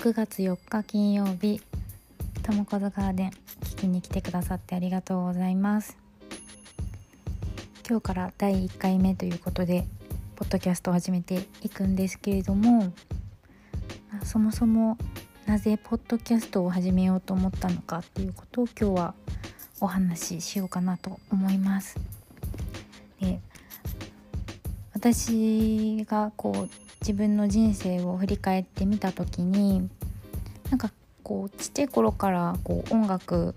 6月4日金曜日ともこずガーデン聞きに来てくださってありがとうございます。今日から第1回目ということでポッドキャストを始めていくんですけれどもそもそもなぜポッドキャストを始めようと思ったのかっていうことを今日はお話ししようかなと思います。で私がこう自分の人生を振り返ってみた時になんかこうちっちゃい頃からこう音楽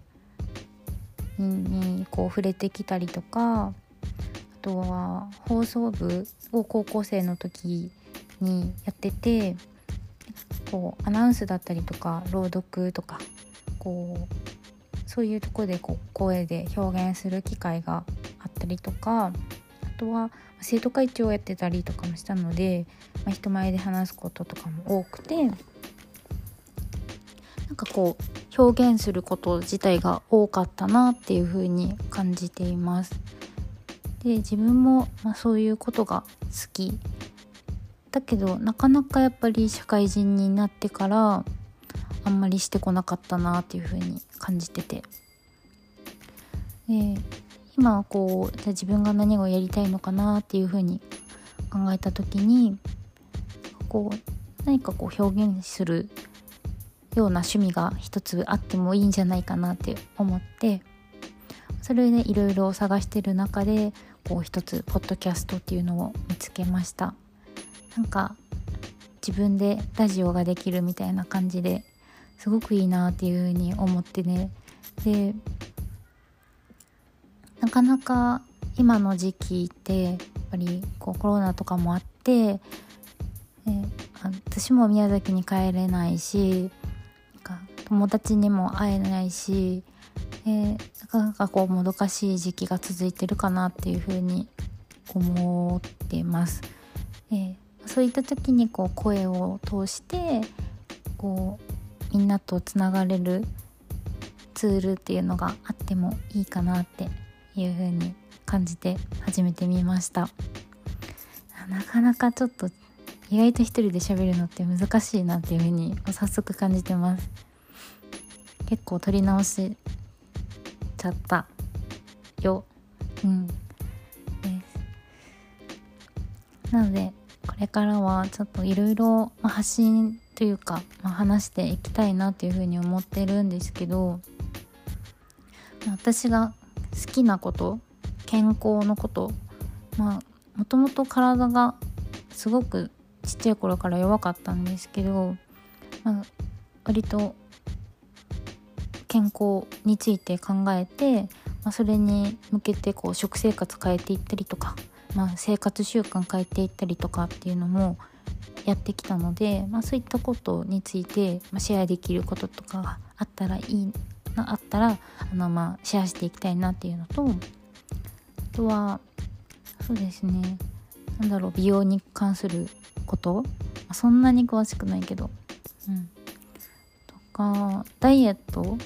にこう触れてきたりとかあとは放送部を高校生の時にやっててこうアナウンスだったりとか朗読とかこうそういうとこでこう声で表現する機会があったりとかとは生徒会長をやってたりとかもしたので、まあ、人前で話すこととかも多くてなんかこう表現すること自体が多かったなっていう風に感じています。で自分も、まあ、そういうことが好きだけどなかなかやっぱり社会人になってからあんまりしてこなかったなっていう風に感じててで今こうじゃ自分が何をやりたいのかなっていうふうに考えた時にこう何かこう表現するような趣味が一つあってもいいんじゃないかなって思ってそれでいろいろ探してる中でこう一つポッドキャストっていうのを見つけました。なんか自分でラジオができるみたいな感じですごくいいなっていうふうに思ってね。でなかなか今の時期ってやっぱりこうコロナとかもあって、え私も宮崎に帰れないし友達にも会えないし、えー、なかなかこうもどかしい時期が続いてるかなっていうふうに思ってます。えー、そういった時にこう声を通してこうみんなとつながれるツールっていうのがあってもいいかなっていう風に感じて始めてみました。なかなかちょっと意外と一人で喋るのって難しいなっていう風に早速感じてます。結構撮り直しちゃったよ。うん。です。なのでこれからはちょっといろいろ発信というか、まあ、話していきたいなっていうふうに思ってるんですけど私が好きなこと健康のことまあもともと体がすごくちっちゃい頃から弱かったんですけど、まあ、割と健康について考えて、まあ、それに向けてこう食生活変えていったりとか、まあ、生活習慣変えていったりとかっていうのもやってきたので、まあ、そういったことについて、まあ、シェアできることとかがあったらいいがあったらあの、まあ、シェアしていきたいなっていうのとあとはそうですね。なんだろう美容に関すること。そんなに詳しくないけど。うん。とかダイエット。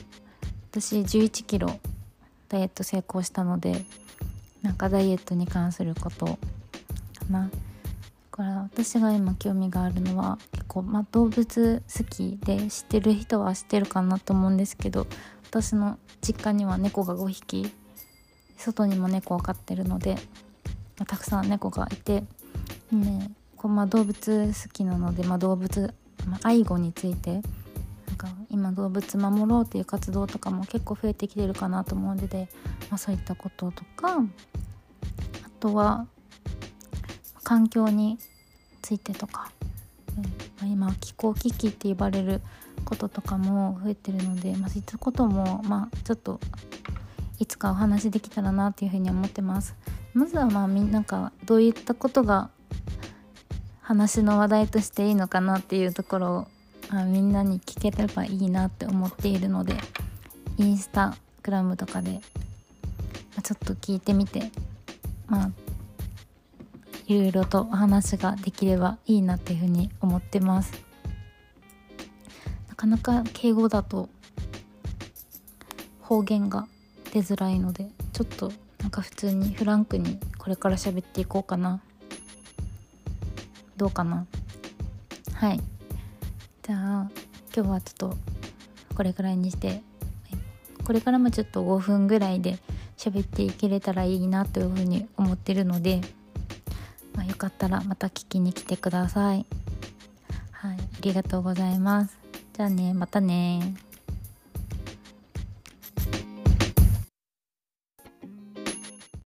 私1 1キロダイエット成功したのでなんかダイエットに関すること。かなだから私が今興味があるのは結構、まあ、動物好きで知ってる人は知ってるかなと思うんですけど私の実家には猫が5匹外にも猫を飼ってるので、たくさん猫がいて、ねこうまあ、動物好きなので、まあ、動物、まあ、愛護についてなんか今動物守ろうっていう活動とかも結構増えてきてるかなと思うので、まあ、そういったこととかあとは環境についてとか、今気候危機って呼ばれることとかも増えてるので、まあ、そういったことも、まあ、ちょっといつかお話できたらなっていうふうに思ってます。まずはまあみんながどういったことが話の話題としていいのかなっていうところを、まあ、みんなに聞ければいいなって思っているのでインスタグラムとかで、ま、ちょっと聞いてみてまあいろいろとお話ができればいいなっていうふうに思ってます。な。かなか敬語だと方言が出づらいのでちょっとなんか普通にフランクにこれから喋っていこうかな。どうかな。はい。じゃあ今日はちょっとこれくらいにしてこれからもちょっと5分ぐらいで喋っていけれたらいいなというふうに思ってるので、まあ、よかったらまた聞きに来てください。はい、ありがとうございます。じゃあね、またね